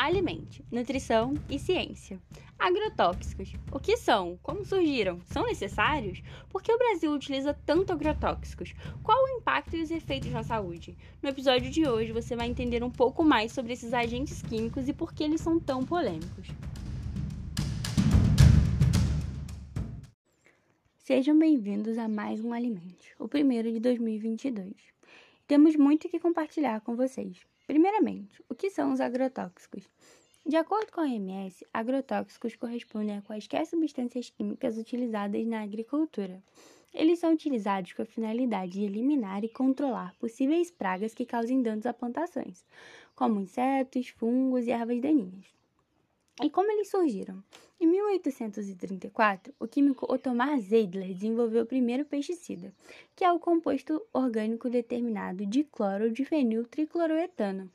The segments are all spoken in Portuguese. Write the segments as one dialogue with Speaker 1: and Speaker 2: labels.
Speaker 1: alimente, nutrição e ciência. Agrotóxicos. O que são? Como surgiram? São necessários? Por que o Brasil utiliza tanto agrotóxicos? Qual o impacto e os efeitos na saúde? No episódio de hoje você vai entender um pouco mais sobre esses agentes químicos e por que eles são tão polêmicos. Sejam bem-vindos a mais um Alimente, o primeiro de 2022. Temos muito que compartilhar com vocês. Primeiramente, o que são os agrotóxicos? De acordo com a OMS, agrotóxicos correspondem a quaisquer substâncias químicas utilizadas na agricultura. Eles são utilizados com a finalidade de eliminar e controlar possíveis pragas que causem danos a plantações, como insetos, fungos e ervas daninhas. E como eles surgiram? Em 1834, o químico Ottomar Zeidler desenvolveu o primeiro pesticida, que é o composto orgânico determinado dicloro de fenil tricloroetano,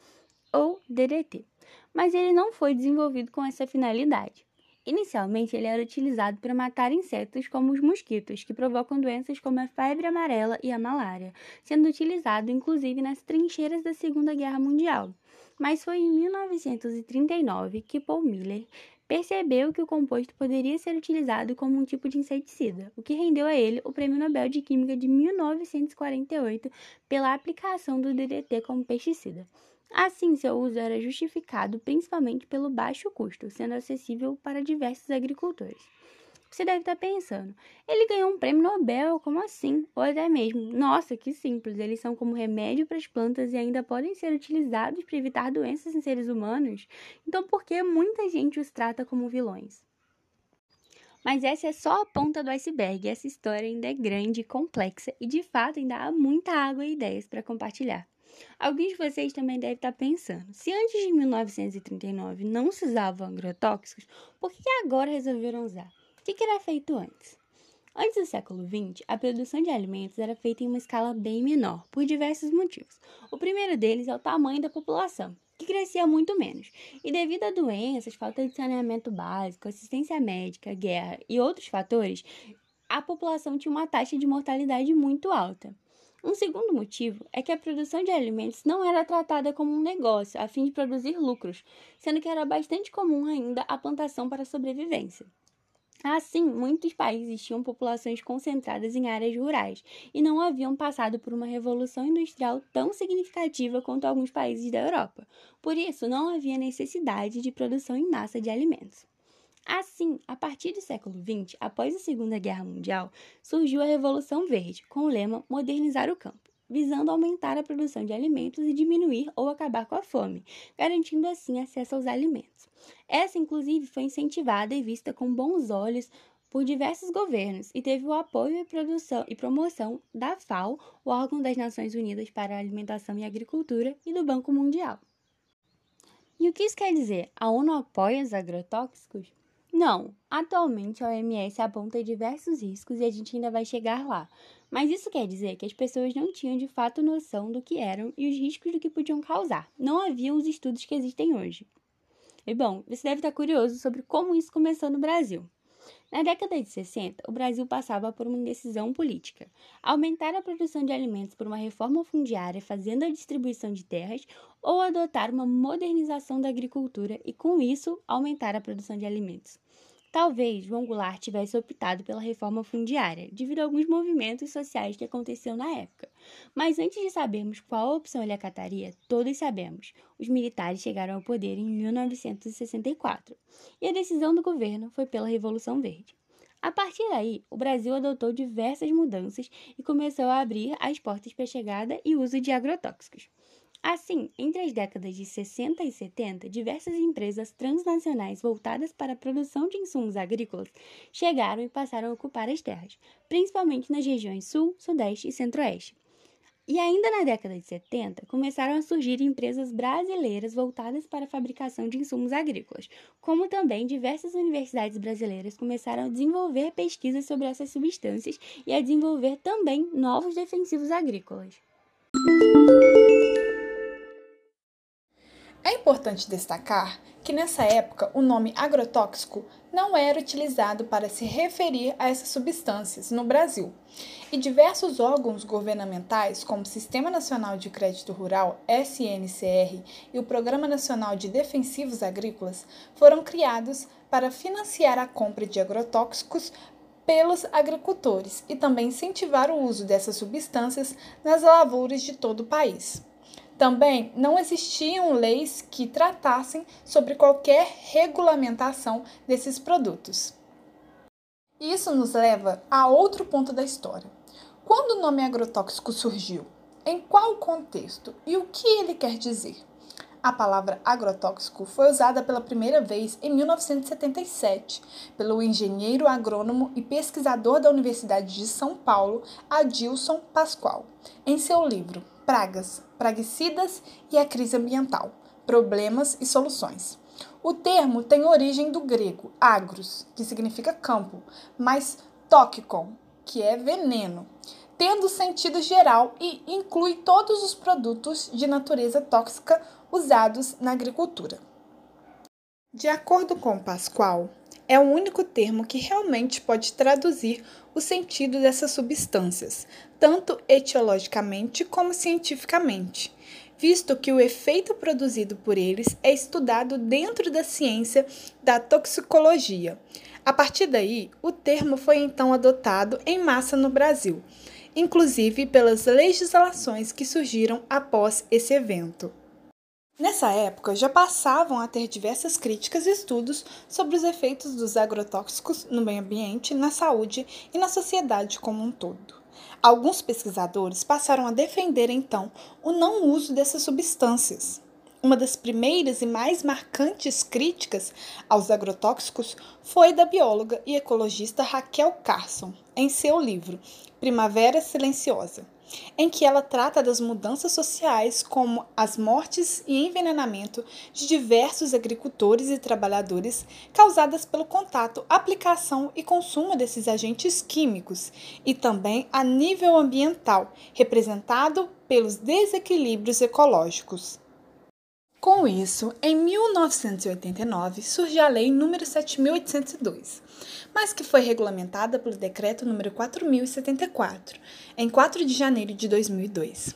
Speaker 1: ou DDT. Mas ele não foi desenvolvido com essa finalidade. Inicialmente, ele era utilizado para matar insetos como os mosquitos, que provocam doenças como a febre amarela e a malária, sendo utilizado inclusive nas trincheiras da Segunda Guerra Mundial. Mas foi em 1939 que Paul Miller percebeu que o composto poderia ser utilizado como um tipo de inseticida, o que rendeu a ele o Prêmio Nobel de Química de 1948 pela aplicação do DDT como pesticida. Assim, seu uso era justificado principalmente pelo baixo custo, sendo acessível para diversos agricultores. Você deve estar pensando, ele ganhou um prêmio Nobel, como assim? Ou até mesmo, nossa, que simples, eles são como remédio para as plantas e ainda podem ser utilizados para evitar doenças em seres humanos? Então, por que muita gente os trata como vilões? Mas essa é só a ponta do iceberg. Essa história ainda é grande, complexa e de fato ainda há muita água e ideias para compartilhar. Alguns de vocês também devem estar pensando: se antes de 1939 não se usavam agrotóxicos, por que agora resolveram usar? O que era feito antes? Antes do século XX, a produção de alimentos era feita em uma escala bem menor, por diversos motivos. O primeiro deles é o tamanho da população, que crescia muito menos. E devido a doenças, falta de saneamento básico, assistência médica, guerra e outros fatores, a população tinha uma taxa de mortalidade muito alta. Um segundo motivo é que a produção de alimentos não era tratada como um negócio a fim de produzir lucros, sendo que era bastante comum ainda a plantação para sobrevivência. Assim, muitos países tinham populações concentradas em áreas rurais e não haviam passado por uma revolução industrial tão significativa quanto alguns países da Europa. Por isso, não havia necessidade de produção em massa de alimentos. Assim, a partir do século XX, após a Segunda Guerra Mundial, surgiu a Revolução Verde, com o lema Modernizar o Campo visando aumentar a produção de alimentos e diminuir ou acabar com a fome, garantindo assim acesso aos alimentos. Essa, inclusive, foi incentivada e vista com bons olhos por diversos governos e teve o apoio e produção e promoção da FAO, o órgão das Nações Unidas para a Alimentação e Agricultura, e do Banco Mundial. E o que isso quer dizer? A ONU apoia os agrotóxicos? Não, atualmente a OMS aponta diversos riscos e a gente ainda vai chegar lá. Mas isso quer dizer que as pessoas não tinham de fato noção do que eram e os riscos do que podiam causar. Não havia os estudos que existem hoje. E bom, você deve estar curioso sobre como isso começou no Brasil. Na década de 60, o Brasil passava por uma indecisão política: aumentar a produção de alimentos por uma reforma fundiária fazendo a distribuição de terras ou adotar uma modernização da agricultura e, com isso, aumentar a produção de alimentos. Talvez João Goulart tivesse optado pela reforma fundiária, devido a alguns movimentos sociais que aconteceram na época. Mas antes de sabermos qual opção ele acataria, todos sabemos: os militares chegaram ao poder em 1964 e a decisão do governo foi pela Revolução Verde. A partir daí, o Brasil adotou diversas mudanças e começou a abrir as portas para a chegada e uso de agrotóxicos. Assim, entre as décadas de 60 e 70, diversas empresas transnacionais voltadas para a produção de insumos agrícolas chegaram e passaram a ocupar as terras, principalmente nas regiões Sul, Sudeste e Centro-Oeste. E ainda na década de 70, começaram a surgir empresas brasileiras voltadas para a fabricação de insumos agrícolas, como também diversas universidades brasileiras começaram a desenvolver pesquisas sobre essas substâncias e a desenvolver também novos defensivos agrícolas.
Speaker 2: É importante destacar que nessa época o nome agrotóxico não era utilizado para se referir a essas substâncias no Brasil. E diversos órgãos governamentais, como o Sistema Nacional de Crédito Rural, SNCR, e o Programa Nacional de Defensivos Agrícolas, foram criados para financiar a compra de agrotóxicos pelos agricultores e também incentivar o uso dessas substâncias nas lavouras de todo o país. Também não existiam leis que tratassem sobre qualquer regulamentação desses produtos. Isso nos leva a outro ponto da história. Quando o nome agrotóxico surgiu? Em qual contexto? E o que ele quer dizer? A palavra agrotóxico foi usada pela primeira vez em 1977 pelo engenheiro agrônomo e pesquisador da Universidade de São Paulo, Adilson Pascoal, em seu livro Pragas, Praguicidas e a Crise Ambiental: Problemas e Soluções. O termo tem origem do grego agros, que significa campo, mais tóquicon, que é veneno, tendo sentido geral e inclui todos os produtos de natureza tóxica usados na agricultura. De acordo com Pascoal, é o único termo que realmente pode traduzir o sentido dessas substâncias, tanto etiologicamente como cientificamente, visto que o efeito produzido por eles é estudado dentro da ciência da toxicologia. A partir daí, o termo foi então adotado em massa no Brasil, inclusive pelas legislações que surgiram após esse evento. Nessa época, já passavam a ter diversas críticas e estudos sobre os efeitos dos agrotóxicos no meio ambiente, na saúde e na sociedade como um todo. Alguns pesquisadores passaram a defender então o não uso dessas substâncias. Uma das primeiras e mais marcantes críticas aos agrotóxicos foi da bióloga e ecologista Raquel Carson, em seu livro Primavera Silenciosa em que ela trata das mudanças sociais, como as mortes e envenenamento de diversos agricultores e trabalhadores causadas pelo contato, aplicação e consumo desses agentes químicos, e também a nível ambiental, representado pelos desequilíbrios ecológicos. Com isso, em 1989 surge a Lei nº 7802, mas que foi regulamentada pelo Decreto nº 4074, em 4 de janeiro de 2002.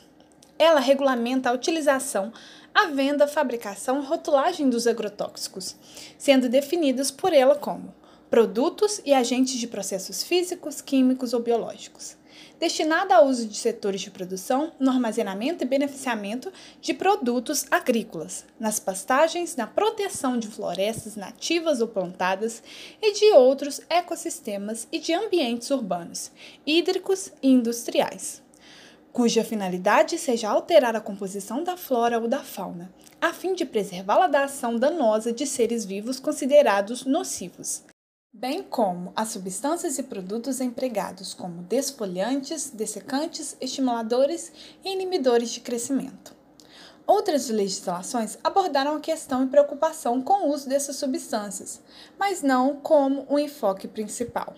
Speaker 2: Ela regulamenta a utilização, a venda, fabricação e rotulagem dos agrotóxicos, sendo definidos por ela como produtos e agentes de processos físicos, químicos ou biológicos destinada ao uso de setores de produção, no armazenamento e beneficiamento de produtos agrícolas, nas pastagens, na proteção de florestas nativas ou plantadas e de outros ecossistemas e de ambientes urbanos, hídricos e industriais, cuja finalidade seja alterar a composição da flora ou da fauna, a fim de preservá-la da ação danosa de seres vivos considerados nocivos bem como as substâncias e produtos empregados como desfolhantes, dessecantes, estimuladores e inibidores de crescimento. Outras legislações abordaram a questão e preocupação com o uso dessas substâncias, mas não como o enfoque principal.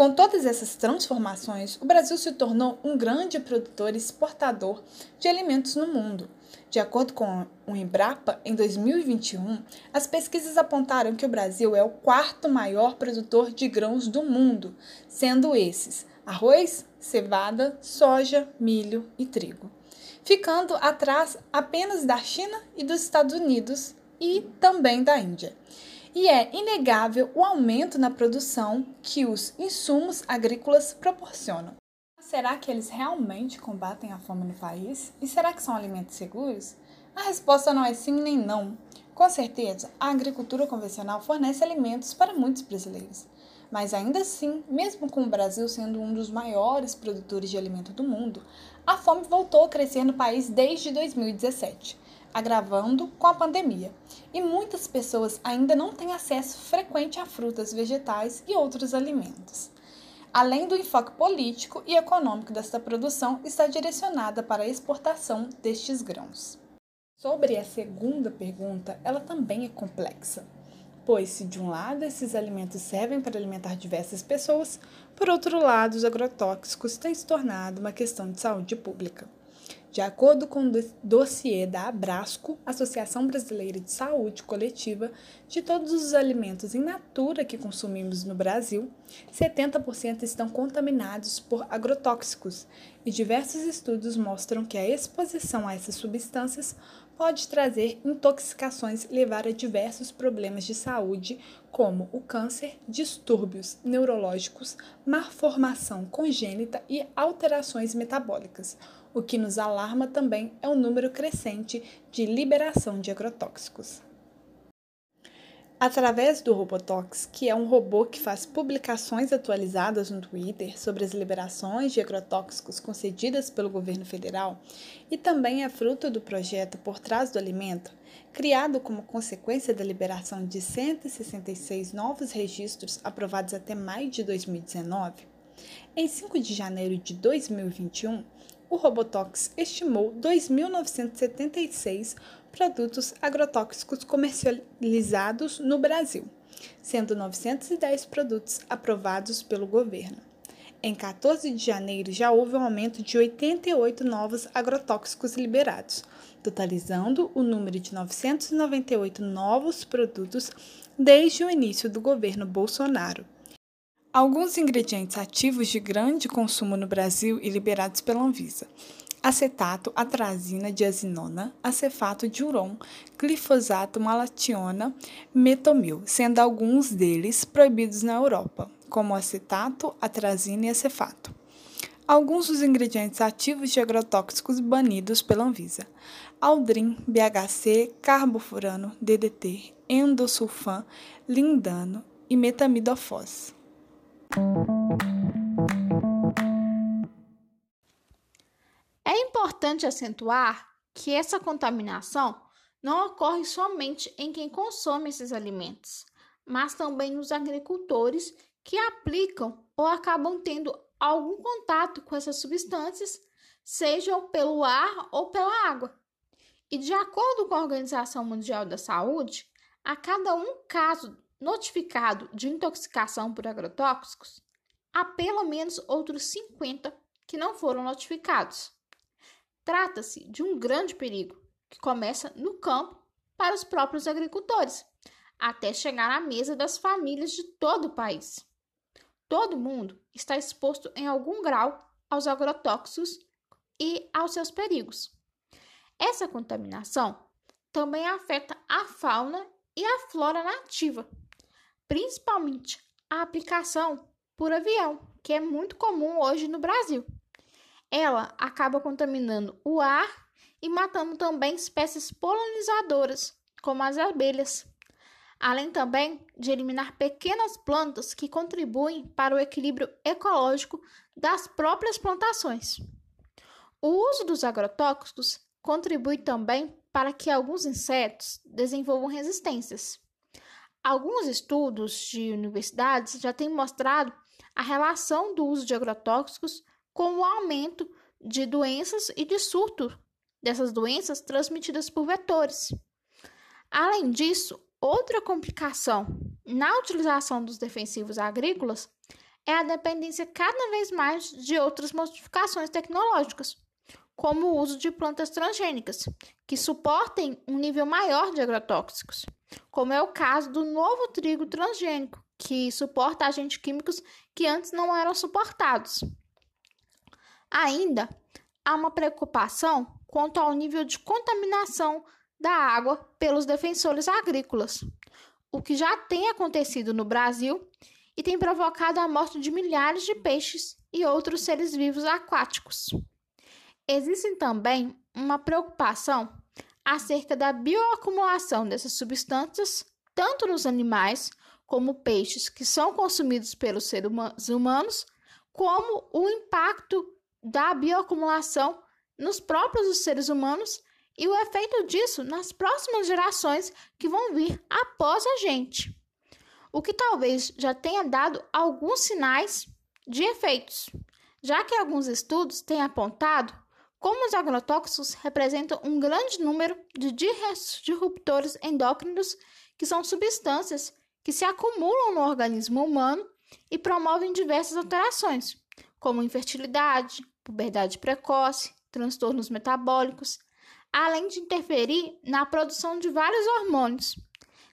Speaker 2: Com todas essas transformações, o Brasil se tornou um grande produtor e exportador de alimentos no mundo de acordo com o Embrapa, em 2021, as pesquisas apontaram que o Brasil é o quarto maior produtor de grãos do mundo, sendo esses arroz, cevada, soja, milho e trigo, ficando atrás apenas da China e dos Estados Unidos e também da Índia. E é inegável o aumento na produção que os insumos agrícolas proporcionam. Será que eles realmente combatem a fome no país? E será que são alimentos seguros? A resposta não é sim nem não. Com certeza, a agricultura convencional fornece alimentos para muitos brasileiros. Mas ainda assim, mesmo com o Brasil sendo um dos maiores produtores de alimento do mundo, a fome voltou a crescer no país desde 2017, agravando com a pandemia. E muitas pessoas ainda não têm acesso frequente a frutas, vegetais e outros alimentos além do enfoque político e econômico desta produção, está direcionada para a exportação destes grãos. Sobre a segunda pergunta, ela também é complexa, pois, se de um lado esses alimentos servem para alimentar diversas pessoas, por outro lado, os agrotóxicos têm se tornado uma questão de saúde pública. De acordo com o dossiê da Abrasco, Associação Brasileira de Saúde Coletiva, de todos os alimentos in natura que consumimos no Brasil, 70% estão contaminados por agrotóxicos, e diversos estudos mostram que a exposição a essas substâncias pode trazer intoxicações e levar a diversos problemas de saúde, como o câncer, distúrbios neurológicos, malformação congênita e alterações metabólicas. O que nos alarma também é o número crescente de liberação de agrotóxicos. Através do Robotox, que é um robô que faz publicações atualizadas no Twitter sobre as liberações de agrotóxicos concedidas pelo governo federal e também é fruto do projeto Por Trás do Alimento, criado como consequência da liberação de 166 novos registros aprovados até maio de 2019, em 5 de janeiro de 2021, o Robotox estimou 2.976 produtos agrotóxicos comercializados no Brasil, sendo 910 produtos aprovados pelo governo. Em 14 de janeiro já houve um aumento de 88 novos agrotóxicos liberados, totalizando o número de 998 novos produtos desde o início do governo Bolsonaro. Alguns ingredientes ativos de grande consumo no Brasil e liberados pela Anvisa. Acetato, atrazina, diazinona, acefato, diuron, glifosato, malationa, metomil, sendo alguns deles proibidos na Europa, como acetato, atrazina e acefato. Alguns dos ingredientes ativos de agrotóxicos banidos pela Anvisa: aldrin, BHC, carbofurano, DDT, endosulfan, lindano e metamidofos.
Speaker 3: importante acentuar que essa contaminação não ocorre somente em quem consome esses alimentos, mas também nos agricultores que aplicam ou acabam tendo algum contato com essas substâncias, seja pelo ar ou pela água. E de acordo com a Organização Mundial da Saúde, a cada um caso notificado de intoxicação por agrotóxicos, há pelo menos outros 50 que não foram notificados. Trata-se de um grande perigo que começa no campo para os próprios agricultores, até chegar à mesa das famílias de todo o país. Todo mundo está exposto em algum grau aos agrotóxicos e aos seus perigos. Essa contaminação também afeta a fauna e a flora nativa, principalmente a aplicação por avião, que é muito comum hoje no Brasil ela acaba contaminando o ar e matando também espécies polinizadoras, como as abelhas, além também de eliminar pequenas plantas que contribuem para o equilíbrio ecológico das próprias plantações. O uso dos agrotóxicos contribui também para que alguns insetos desenvolvam resistências. Alguns estudos de universidades já têm mostrado a relação do uso de agrotóxicos com o aumento de doenças e de surto dessas doenças transmitidas por vetores. Além disso, outra complicação na utilização dos defensivos agrícolas é a dependência cada vez mais de outras modificações tecnológicas, como o uso de plantas transgênicas, que suportem um nível maior de agrotóxicos, como é o caso do novo trigo transgênico, que suporta agentes químicos que antes não eram suportados. Ainda há uma preocupação quanto ao nível de contaminação da água pelos defensores agrícolas, o que já tem acontecido no Brasil e tem provocado a morte de milhares de peixes e outros seres vivos aquáticos. Existe também uma preocupação acerca da bioacumulação dessas substâncias, tanto nos animais, como peixes que são consumidos pelos seres humanos, como o impacto da bioacumulação nos próprios seres humanos e o efeito disso nas próximas gerações que vão vir após a gente. O que talvez já tenha dado alguns sinais de efeitos, já que alguns estudos têm apontado como os agrotóxicos representam um grande número de disruptores endócrinos, que são substâncias que se acumulam no organismo humano e promovem diversas alterações, como infertilidade, puberdade precoce, transtornos metabólicos, além de interferir na produção de vários hormônios,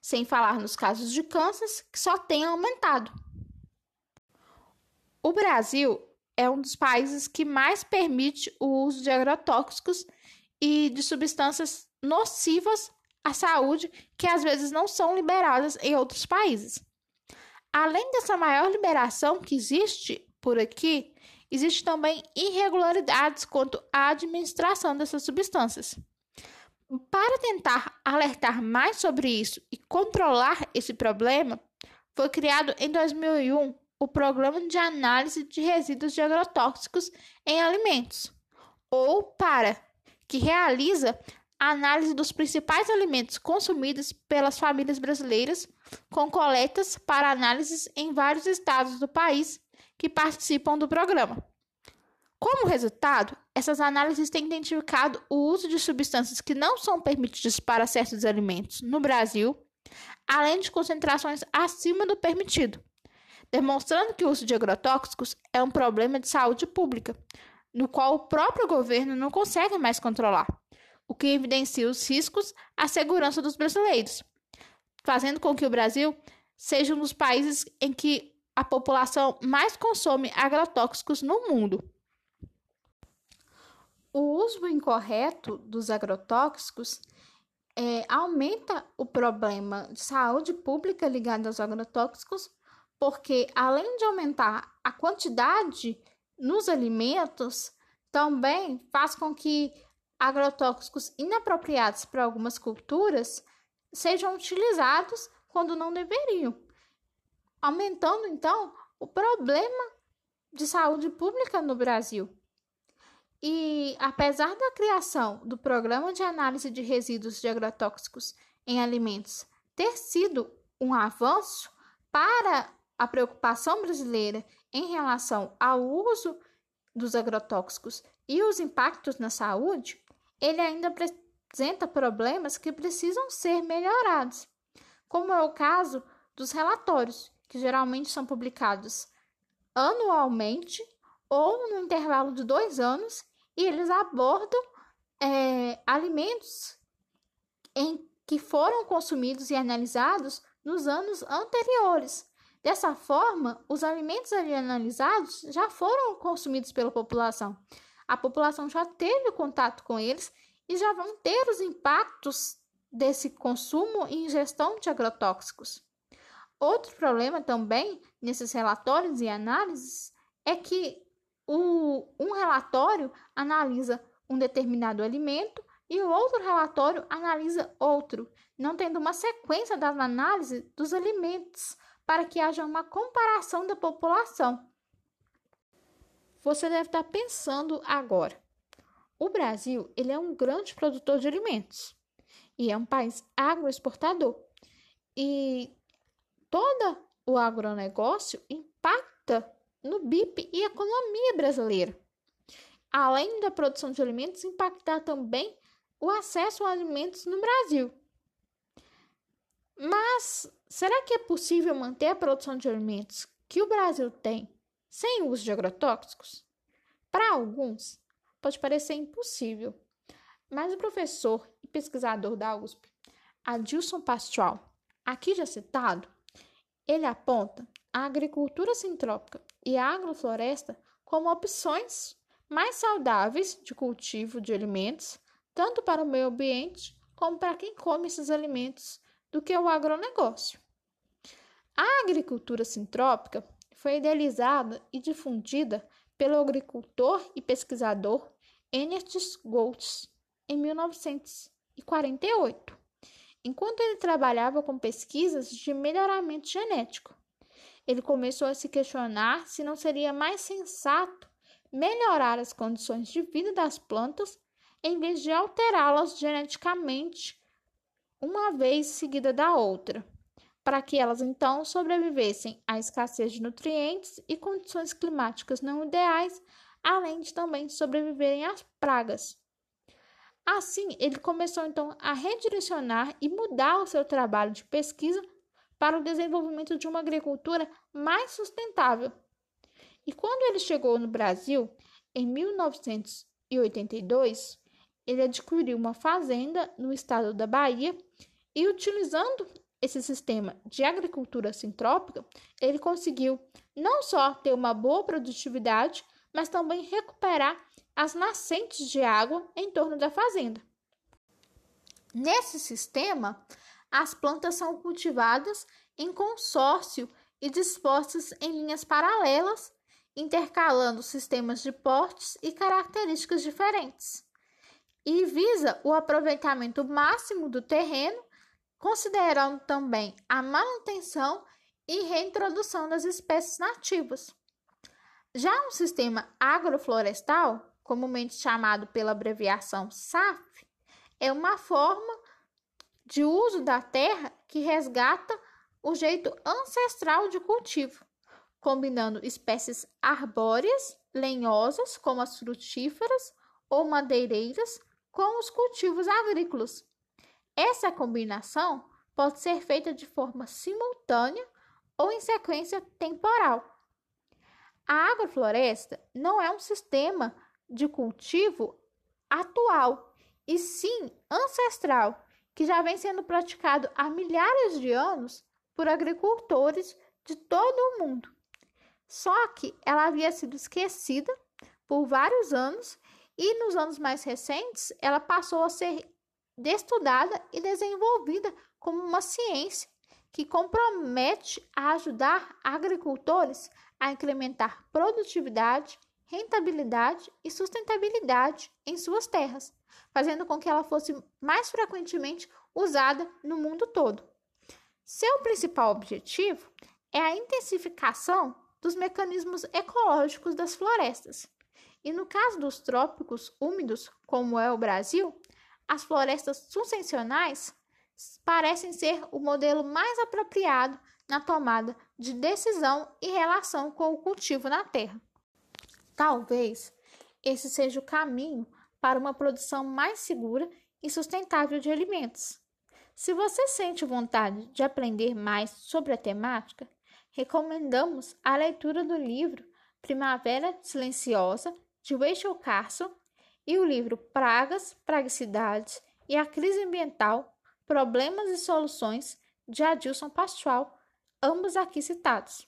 Speaker 3: sem falar nos casos de câncer que só têm aumentado. O Brasil é um dos países que mais permite o uso de agrotóxicos e de substâncias nocivas à saúde que às vezes não são liberadas em outros países. Além dessa maior liberação que existe por aqui, existe também irregularidades quanto à administração dessas substâncias. Para tentar alertar mais sobre isso e controlar esse problema, foi criado em 2001 o Programa de Análise de Resíduos de Agrotóxicos em Alimentos, ou PARA, que realiza a análise dos principais alimentos consumidos pelas famílias brasileiras, com coletas para análises em vários estados do país que participam do programa. Como resultado, essas análises têm identificado o uso de substâncias que não são permitidas para certos alimentos no Brasil, além de concentrações acima do permitido, demonstrando que o uso de agrotóxicos é um problema de saúde pública, no qual o próprio governo não consegue mais controlar, o que evidencia os riscos à segurança dos brasileiros, fazendo com que o Brasil seja um dos países em que a população mais consome agrotóxicos no mundo. O uso incorreto dos agrotóxicos é, aumenta o problema de saúde pública ligado aos agrotóxicos, porque além de aumentar a quantidade nos alimentos, também faz com que agrotóxicos inapropriados para algumas culturas sejam utilizados quando não deveriam, aumentando então o problema de saúde pública no Brasil. E apesar da criação do Programa de Análise de Resíduos de Agrotóxicos em Alimentos ter sido um avanço para a preocupação brasileira em relação ao uso dos agrotóxicos e os impactos na saúde, ele ainda apresenta problemas que precisam ser melhorados, como é o caso dos relatórios, que geralmente são publicados anualmente ou no intervalo de dois anos, e eles abordam é, alimentos em que foram consumidos e analisados nos anos anteriores. Dessa forma, os alimentos ali analisados já foram consumidos pela população. A população já teve contato com eles e já vão ter os impactos desse consumo e ingestão de agrotóxicos. Outro problema também nesses relatórios e análises é que o, um relatório analisa um determinado alimento e o outro relatório analisa outro, não tendo uma sequência das análises dos alimentos para que haja uma comparação da população. Você deve estar pensando agora. O Brasil ele é um grande produtor de alimentos e é um país agroexportador. E todo o agronegócio impacta no BIP e economia brasileira. Além da produção de alimentos, impactar também o acesso a alimentos no Brasil. Mas será que é possível manter a produção de alimentos que o Brasil tem sem o uso de agrotóxicos? Para alguns, pode parecer impossível, mas o professor e pesquisador da USP, Adilson Pastual, aqui já citado, ele aponta a agricultura sintrópica e a agrofloresta como opções mais saudáveis de cultivo de alimentos, tanto para o meio ambiente como para quem come esses alimentos, do que o agronegócio. A agricultura sintrópica foi idealizada e difundida pelo agricultor e pesquisador Ernest Goltz em 1948, enquanto ele trabalhava com pesquisas de melhoramento genético ele começou a se questionar se não seria mais sensato melhorar as condições de vida das plantas em vez de alterá-las geneticamente uma vez seguida da outra, para que elas então sobrevivessem à escassez de nutrientes e condições climáticas não ideais, além de também sobreviverem às pragas. Assim, ele começou então a redirecionar e mudar o seu trabalho de pesquisa para o desenvolvimento de uma agricultura mais sustentável. E quando ele chegou no Brasil, em 1900 1982, ele adquiriu uma fazenda no estado da Bahia e, utilizando esse sistema de agricultura sintrópica, ele conseguiu não só ter uma boa produtividade, mas também recuperar as nascentes de água em torno da fazenda. Nesse sistema, as plantas são cultivadas em consórcio e dispostas em linhas paralelas, intercalando sistemas de portes e características diferentes, e visa o aproveitamento máximo do terreno, considerando também a manutenção e reintrodução das espécies nativas. Já um sistema agroflorestal, comumente chamado pela abreviação SAF, é uma forma de uso da terra que resgata o jeito ancestral de cultivo, combinando espécies arbóreas, lenhosas, como as frutíferas ou madeireiras, com os cultivos agrícolas. Essa combinação pode ser feita de forma simultânea ou em sequência temporal. A agrofloresta não é um sistema de cultivo atual, e sim ancestral, que já vem sendo praticado há milhares de anos por agricultores de todo o mundo. Só que ela havia sido esquecida por vários anos e nos anos mais recentes ela passou a ser estudada e desenvolvida como uma ciência que compromete a ajudar agricultores a incrementar produtividade, rentabilidade e sustentabilidade em suas terras, fazendo com que ela fosse mais frequentemente usada no mundo todo. Seu principal objetivo é a intensificação dos mecanismos ecológicos das florestas. E no caso dos trópicos úmidos, como é o Brasil, as florestas sucessionais parecem ser o modelo mais apropriado na tomada de decisão em relação com o cultivo na terra. Talvez esse seja o caminho para uma produção mais segura e sustentável de alimentos. Se você sente vontade de aprender mais sobre a temática, recomendamos a leitura do livro Primavera Silenciosa, de Rachel Carson, e o livro Pragas, Praguicidades e a Crise Ambiental, Problemas e Soluções, de Adilson Pastual, ambos aqui citados.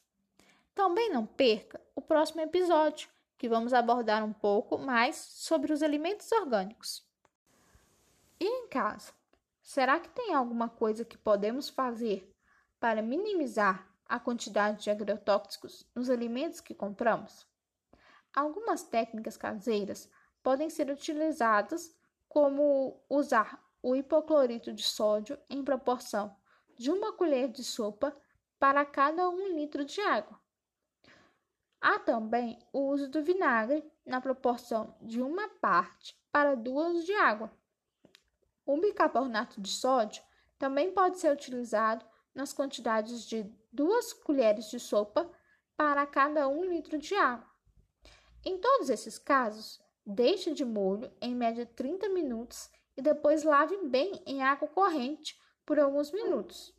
Speaker 3: Também não perca o próximo episódio, que vamos abordar um pouco mais sobre os alimentos orgânicos. E em casa, Será que tem alguma coisa que podemos fazer para minimizar a quantidade de agrotóxicos nos alimentos que compramos? Algumas técnicas caseiras podem ser utilizadas, como usar o hipoclorito de sódio em proporção de uma colher de sopa para cada um litro de água. Há também o uso do vinagre na proporção de uma parte para duas de água. O bicarbonato de sódio também pode ser utilizado nas quantidades de duas colheres de sopa para cada um litro de água. Em todos esses casos, deixe de molho em média 30 minutos e depois lave bem em água corrente por alguns minutos.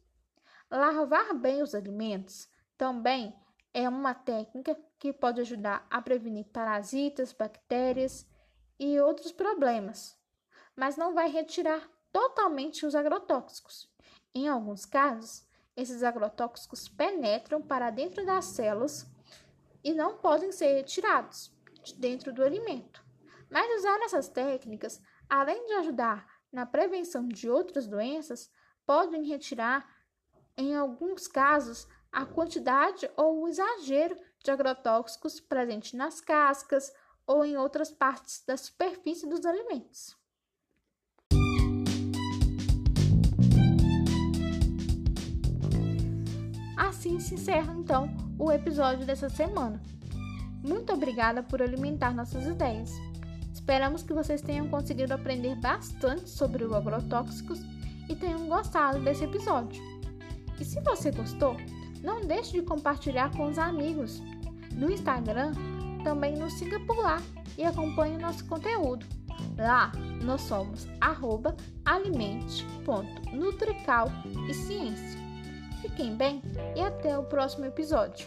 Speaker 3: Lavar bem os alimentos também é uma técnica que pode ajudar a prevenir parasitas, bactérias e outros problemas mas não vai retirar totalmente os agrotóxicos. Em alguns casos, esses agrotóxicos penetram para dentro das células e não podem ser retirados de dentro do alimento. Mas usar essas técnicas, além de ajudar na prevenção de outras doenças, podem retirar, em alguns casos, a quantidade ou o exagero de agrotóxicos presente nas cascas ou em outras partes da superfície dos alimentos. Assim se encerra então o episódio dessa semana. Muito obrigada por alimentar nossas ideias. Esperamos que vocês tenham conseguido aprender bastante sobre os agrotóxicos e tenham gostado desse episódio. E se você gostou, não deixe de compartilhar com os amigos. No Instagram, também nos siga por lá e acompanhe o nosso conteúdo. Lá nós somos alimente.nutrical e ciência. Fiquem bem e até o próximo episódio.